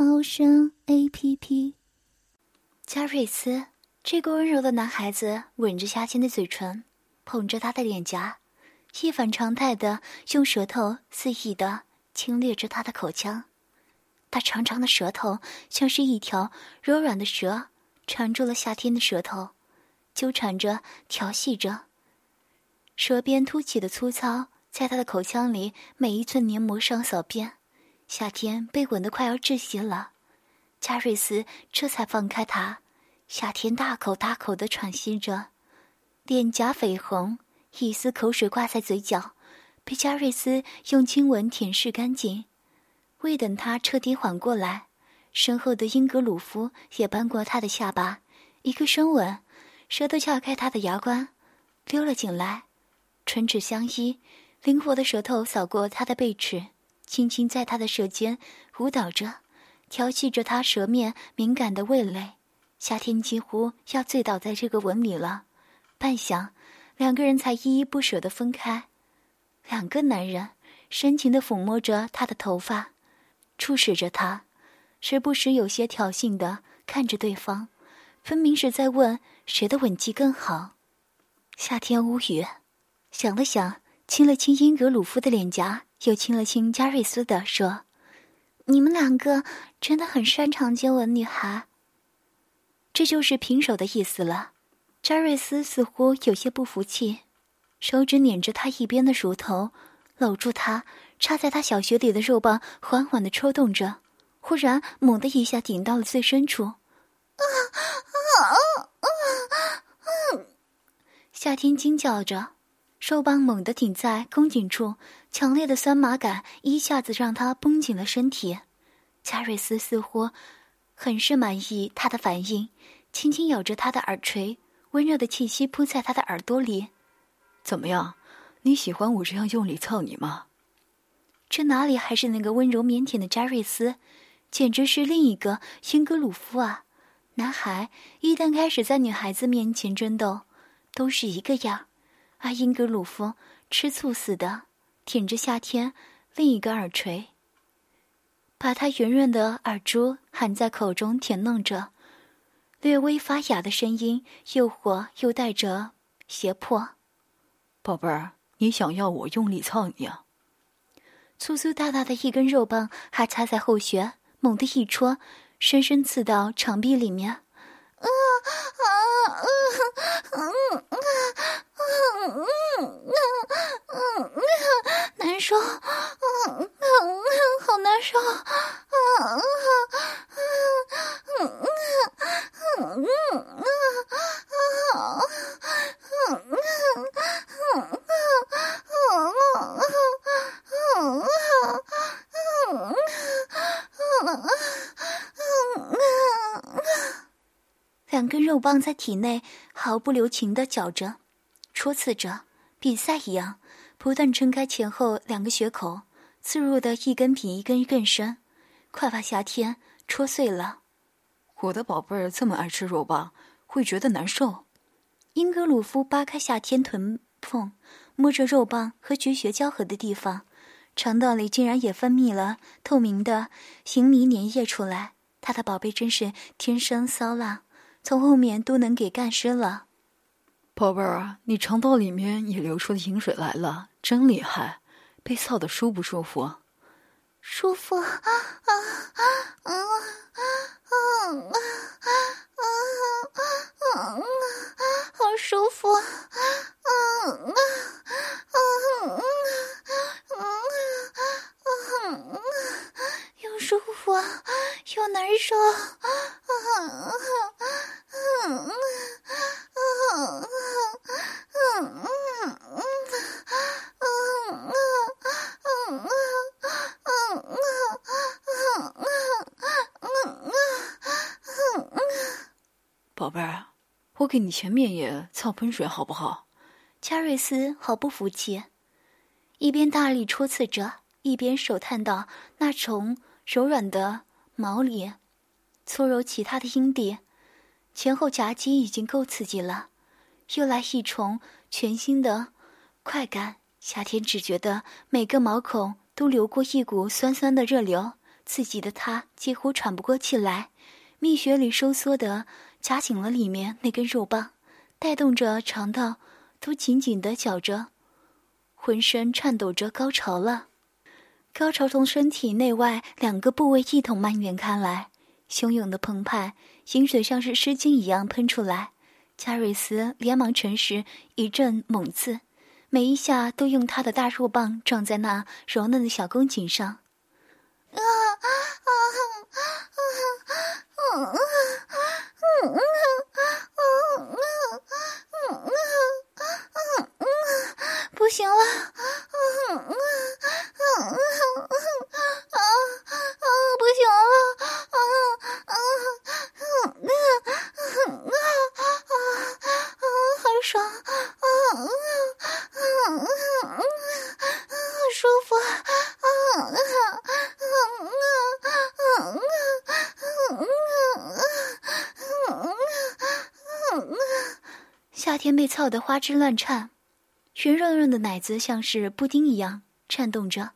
猫声 A P P。加瑞斯，这个温柔的男孩子吻着夏天的嘴唇，捧着她的脸颊，一反常态的用舌头肆意的侵略着她的口腔。他长长的舌头像是一条柔软的蛇，缠住了夏天的舌头，纠缠着，调戏着。舌边凸起的粗糙。在他的口腔里，每一寸黏膜上扫遍。夏天被吻得快要窒息了，加瑞斯这才放开他。夏天大口大口的喘息着，脸颊绯红，一丝口水挂在嘴角，被加瑞斯用亲吻舔舐干净。未等他彻底缓过来，身后的英格鲁夫也扳过他的下巴，一个深吻，舌头撬开他的牙关，溜了进来，唇齿相依。灵活的舌头扫过他的背齿，轻轻在他的舌尖舞蹈着，调戏着他舌面敏感的味蕾。夏天几乎要醉倒在这个吻里了。半晌，两个人才依依不舍地分开。两个男人深情地抚摸着他的头发，注视着他，时不时有些挑衅地看着对方，分明是在问谁的吻技更好。夏天无语，想了想。亲了亲英格鲁夫的脸颊，又亲了亲加瑞斯的，说：“你们两个真的很擅长接吻女孩。”这就是平手的意思了。加瑞斯似乎有些不服气，手指捻着他一边的乳头，搂住他插在他小穴里的肉棒缓缓的抽动着，忽然猛的一下顶到了最深处。啊啊啊啊！夏天惊叫着。肉棒猛地顶在宫颈处，强烈的酸麻感一下子让他绷紧了身体。加瑞斯似乎很是满意他的反应，轻轻咬着他的耳垂，温热的气息扑在他的耳朵里。怎么样？你喜欢我这样用力操你吗？这哪里还是那个温柔腼腆的加瑞斯，简直是另一个英格鲁夫啊！男孩一旦开始在女孩子面前争斗，都是一个样。而英格鲁夫吃醋似的舔着夏天另一个耳垂，把他圆润的耳珠含在口中舔弄着，略微发哑的声音诱惑又带着胁迫：“宝贝儿，你想要我用力操你啊？”粗粗大大的一根肉棒还插在后穴，猛地一戳，深深刺到肠壁里面。嗯哼嗯嗯哼嗯哼嗯嗯嗯难受嗯嗯好难受嗯肉棒在体内毫不留情的搅着。戳刺着，比赛一样，不断撑开前后两个血口，刺入的一根比一根更深，快把夏天戳碎了。我的宝贝儿这么爱吃肉棒，会觉得难受。英格鲁夫扒开夏天臀缝，摸着肉棒和菊穴交合的地方，肠道里竟然也分泌了透明的行迷粘液出来。他的宝贝真是天生骚浪，从后面都能给干湿了。宝贝儿啊，你肠道里面也流出饮水来了，真厉害！被操的舒不舒服？舒服啊啊啊啊啊啊啊啊啊！好舒服啊啊啊啊啊啊啊！又舒服又难受啊啊啊啊！宝贝儿，我你前面也操喷水好不好？加瑞斯毫不服气，一边大力戳刺着，一边手探到那从柔软的毛里搓揉其他的阴蒂，前后夹击已经够刺激了，又来一重全新的快感。夏天只觉得每个毛孔都流过一股酸酸的热流，刺激的他几乎喘不过气来，蜜穴里收缩的夹紧了里面那根肉棒，带动着肠道都紧紧的绞着，浑身颤抖着高潮了。高潮从身体内外两个部位一同蔓延开来，汹涌的澎湃，饮水像是湿巾一样喷出来。加瑞斯连忙诚实一阵猛刺，每一下都用他的大肉棒撞在那柔嫩的小宫颈上。啊啊啊啊！啊啊不行了，啊啊啊啊啊啊！不行了，啊啊啊啊啊啊啊！好爽，啊啊啊啊啊！好舒服，啊啊啊啊啊啊啊！夏天被操得花枝乱颤。圆润润的奶子像是布丁一样颤动着，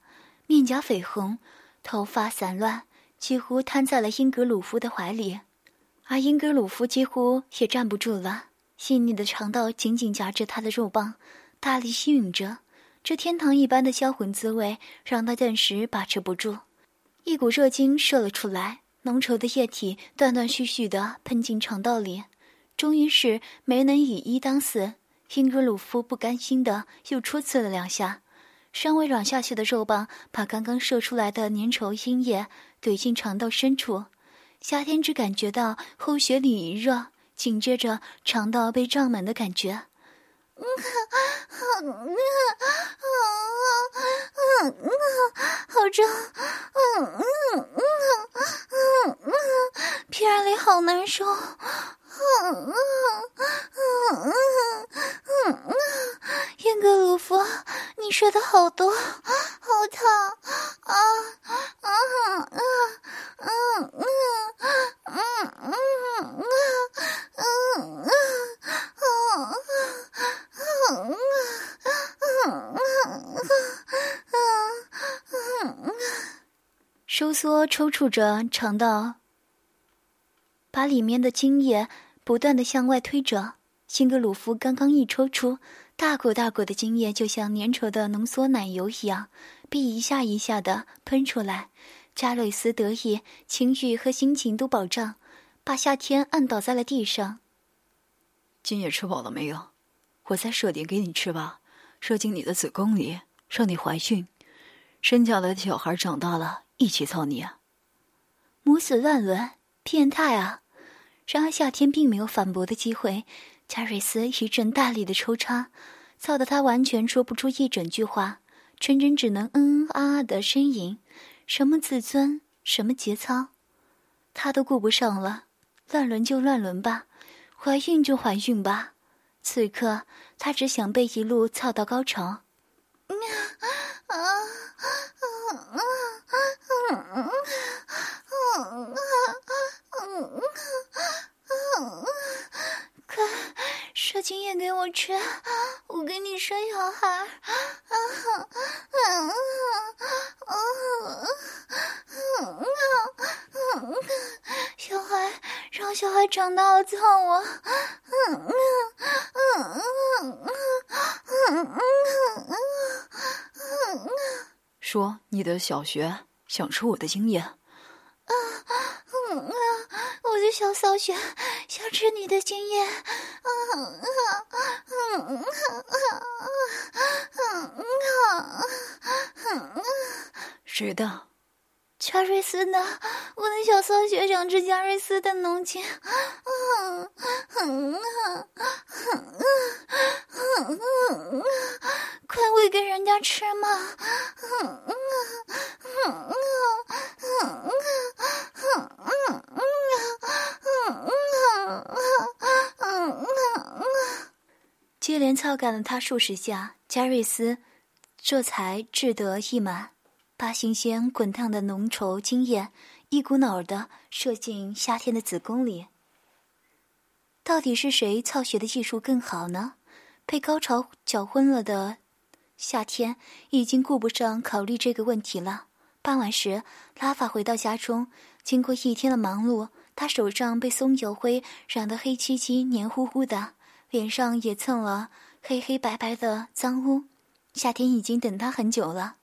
面颊绯红，头发散乱，几乎瘫在了英格鲁夫的怀里，而英格鲁夫几乎也站不住了，细腻的肠道紧紧夹着他的肉棒，大力吸吮着，这天堂一般的销魂滋味让他顿时把持不住，一股热精射了出来，浓稠的液体断断续续地喷进肠道里，终于是没能以一当四。英格鲁夫不甘心的又戳刺了两下，尚未软下去的肉棒把刚刚射出来的粘稠阴液怼进肠道深处。夏天只感觉到后穴里一热，紧接着肠道被胀满的感觉。嗯，好，嗯，嗯，嗯，好胀，嗯，嗯，嗯，嗯，嗯屁眼里好难受。嗯嗯嗯嗯嗯嗯，英格鲁夫，你说的好多，好疼啊啊啊啊啊啊啊啊啊啊！收缩抽搐着肠道。把里面的精液不断的向外推着，辛格鲁夫刚刚一抽出，大股大股的精液就像粘稠的浓缩奶油一样，被一下一下的喷出来。加瑞斯得意，情绪和心情都保障，把夏天按倒在了地上。今夜吃饱了没有？我再射点给你吃吧，射进你的子宫里，让你怀孕，生下来的小孩长大了一起操你啊！母子乱伦，变态啊！然而夏天并没有反驳的机会，加瑞斯一阵大力的抽插，操得他完全说不出一整句话，纯真只能嗯嗯啊啊的呻吟。什么自尊，什么节操，他都顾不上了。乱伦就乱伦吧，怀孕就怀孕吧。此刻他只想被一路操到高潮。快，射精液给我吃，我给你生小孩。啊啊啊啊啊啊！小孩，让小孩长大了操我。嗯嗯嗯嗯嗯嗯嗯说你的小学想吃我的精液。啊，嗯啊，我的小扫雪想吃你的精液。啊啊啊啊啊啊啊！谁的，加瑞斯呢？我的小骚雪想吃加瑞斯的浓情。啊啊啊啊啊！快喂给人家吃嘛！接连操干了他数十下，加瑞斯这才志得意满，把新鲜滚烫的浓稠精液一股脑的射进夏天的子宫里。到底是谁操学的技术更好呢？被高潮搅昏了的夏天已经顾不上考虑这个问题了。傍晚时，拉法回到家中，经过一天的忙碌，他手上被松油灰染得黑漆漆、黏糊糊的，脸上也蹭了黑黑白白的脏污。夏天已经等他很久了，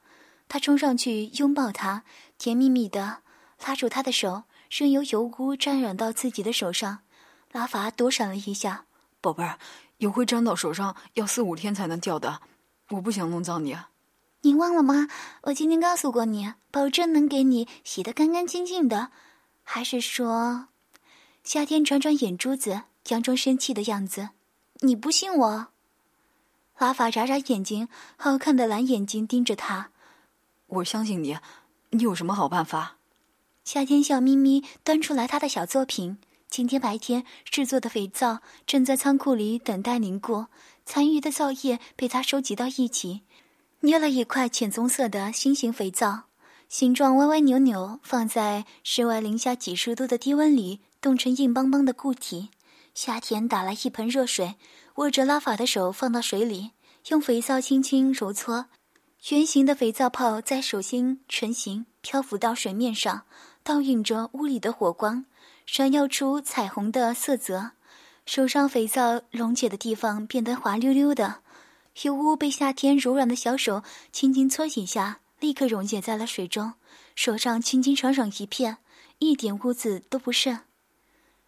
他冲上去拥抱他，甜蜜蜜的拉住他的手，任由油污沾染到自己的手上。拉法躲闪了一下，宝贝儿，油灰沾到手上要四五天才能掉的，我不想弄脏你。你忘了吗？我今天告诉过你，保证能给你洗得干干净净的。还是说，夏天转转眼珠子，佯装生气的样子。你不信我？拉法眨眨眼睛，好看的蓝眼睛盯着他。我相信你，你有什么好办法？夏天笑眯眯，端出来他的小作品。今天白天制作的肥皂正在仓库里等待凝固，残余的皂液被他收集到一起，捏了一块浅棕色的新型肥皂，形状歪歪扭扭，放在室外零下几十度的低温里冻成硬邦邦的固体。夏天打来一盆热水，握着拉法的手放到水里，用肥皂轻轻揉搓，圆形的肥皂泡在手心成型，漂浮到水面上，倒映着屋里的火光。闪耀出彩虹的色泽，手上肥皂溶解的地方变得滑溜溜的，油污被夏天柔软的小手轻轻搓几下，立刻溶解在了水中，手上清清爽爽一片，一点污渍都不剩。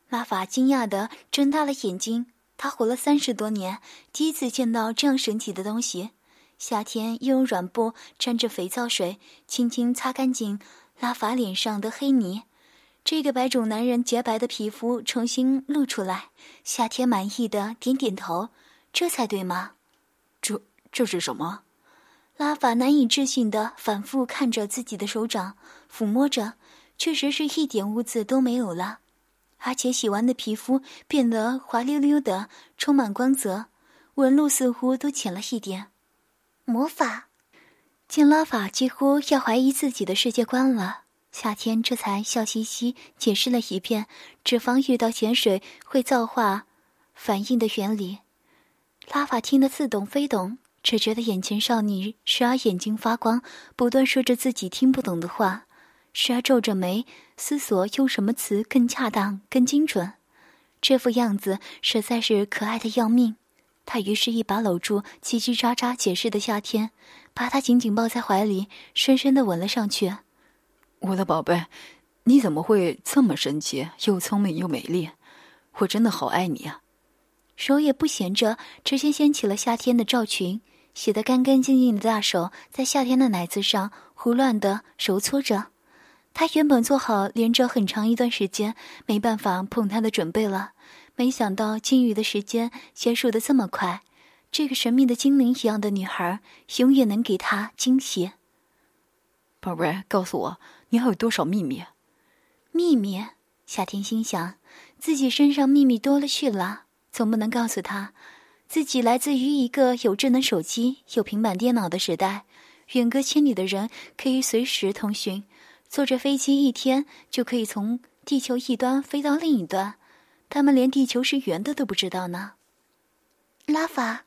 拉法惊讶地睁大了眼睛，他活了三十多年，第一次见到这样神奇的东西。夏天又用软布沾着肥皂水，轻轻擦干净拉法脸上的黑泥。这个白种男人洁白的皮肤重新露出来，夏天满意的点点头，这才对吗？这这是什么？拉法难以置信的反复看着自己的手掌，抚摸着，确实是一点污渍都没有了，而且洗完的皮肤变得滑溜溜的，充满光泽，纹路似乎都浅了一点。魔法，见拉法几乎要怀疑自己的世界观了。夏天这才笑嘻嘻解释了一遍脂肪遇到碱水会造化反应的原理。拉法听得似懂非懂，只觉得眼前少女时而眼睛发光，不断说着自己听不懂的话，时而皱着眉思索用什么词更恰当、更精准。这副样子实在是可爱的要命。他于是一把搂住叽叽喳喳解释的夏天，把他紧紧抱在怀里，深深的吻了上去。我的宝贝，你怎么会这么神奇？又聪明又美丽，我真的好爱你啊！手也不闲着，直接掀起了夏天的罩裙，洗得干干净净的大手在夏天的奶子上胡乱的揉搓着。他原本做好连着很长一段时间没办法碰他的准备了，没想到金鱼的时间结束的这么快。这个神秘的精灵一样的女孩，永远能给他惊喜。宝贝，告诉我。你还有多少秘密？秘密？夏天心想，自己身上秘密多了去了，总不能告诉他，自己来自于一个有智能手机、有平板电脑的时代，远隔千里的人可以随时通讯，坐着飞机一天就可以从地球一端飞到另一端，他们连地球是圆的都不知道呢。拉法，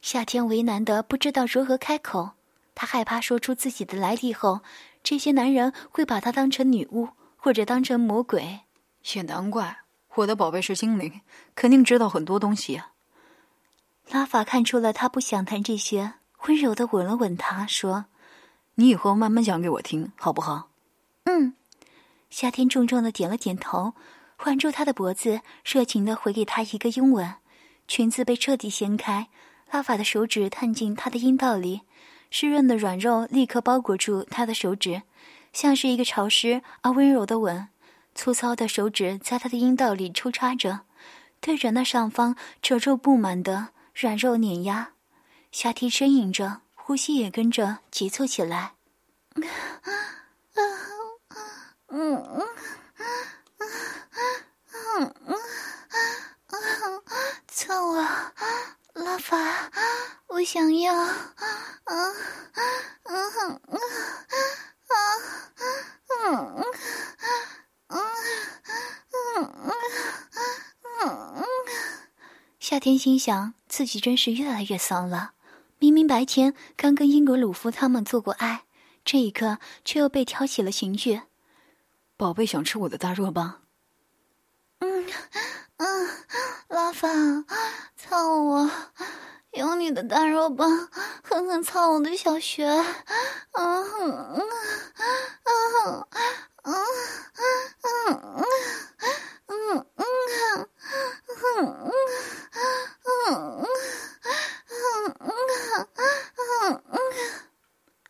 夏天为难的不知道如何开口，他害怕说出自己的来历后。这些男人会把她当成女巫，或者当成魔鬼。也难怪，我的宝贝是精灵，肯定知道很多东西啊。拉法看出了他不想谈这些，温柔的吻了吻他，说：“你以后慢慢讲给我听，好不好？”嗯。夏天重重的点了点头，环住他的脖子，热情的回给他一个拥吻。裙子被彻底掀开，拉法的手指探进他的阴道里。湿润的软肉立刻包裹住他的手指，像是一个潮湿而温柔的吻。粗糙的手指在他的阴道里抽插着，对着那上方褶皱布满的软肉碾压。下体呻吟着，呼吸也跟着急促起来。嗯嗯嗯嗯嗯嗯，操啊！拉法，我想要，啊啊啊啊啊啊啊啊！夏天心想，自己真是越来越丧了。明明白天刚跟英格鲁夫他们做过爱，这一刻却又被挑起了情欲。宝贝，想吃我的大肉棒？嗯嗯，拉法，操我！用你的大肉棒狠狠操我的小穴！啊嗯嗯嗯嗯嗯嗯嗯嗯嗯嗯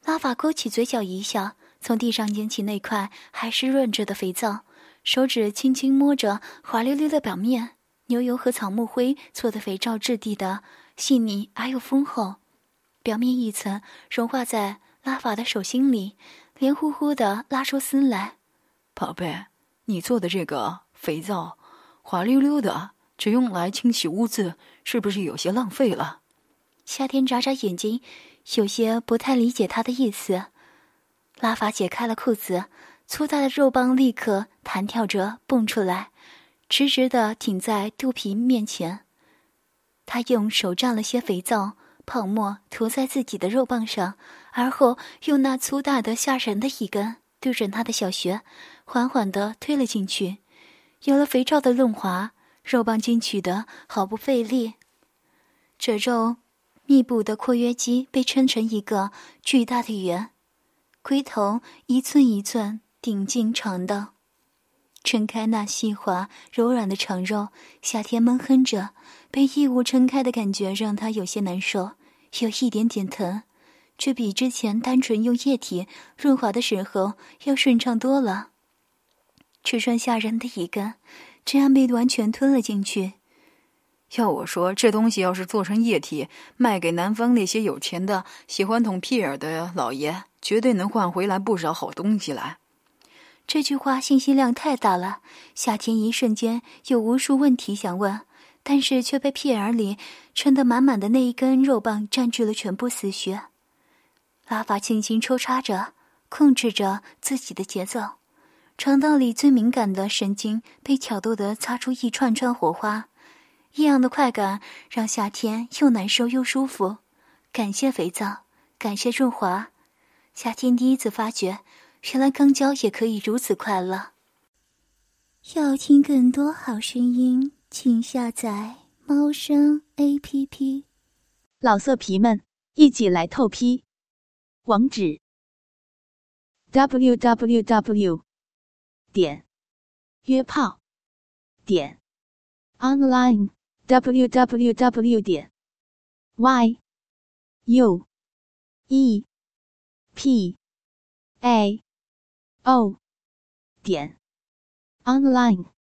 拉法勾起嘴角一笑，从地上捡起那块还湿润着的肥皂，手指轻轻摸着滑溜溜的表面，牛油和草木灰做的肥皂质地的细腻而又丰厚，表面一层融化在拉法的手心里，黏糊糊的拉出丝来。宝贝，你做的这个肥皂滑溜溜的，只用来清洗污渍，是不是有些浪费了？夏天眨眨眼睛。有些不太理解他的意思，拉法解开了裤子，粗大的肉棒立刻弹跳着蹦出来，直直的挺在肚皮面前。他用手蘸了些肥皂泡沫涂在自己的肉棒上，而后用那粗大的吓人的一根对准他的小穴，缓缓的推了进去。有了肥皂的润滑，肉棒进去的毫不费力。这肉。密布的括约肌被撑成一个巨大的圆，龟头一寸一寸顶进肠道，撑开那细滑柔软的肠肉。夏天闷哼着，被异物撑开的感觉让他有些难受，有一点点疼，却比之前单纯用液体润滑的时候要顺畅多了。吃穿下人的一根，这样被完全吞了进去。要我说，这东西要是做成液体，卖给南方那些有钱的、喜欢捅屁眼的老爷，绝对能换回来不少好东西来。这句话信息量太大了，夏天一瞬间有无数问题想问，但是却被屁眼里撑得满满的那一根肉棒占据了全部思绪。拉法轻轻抽插着，控制着自己的节奏，肠道里最敏感的神经被挑逗得擦出一串串火花。异样的快感让夏天又难受又舒服。感谢肥皂，感谢润滑。夏天第一次发觉，原来肛交也可以如此快乐。要听更多好声音，请下载猫声 A P P。老色皮们，一起来透批！网址：w w w. 点约炮点 online。www 点 y u e p a o 点 online。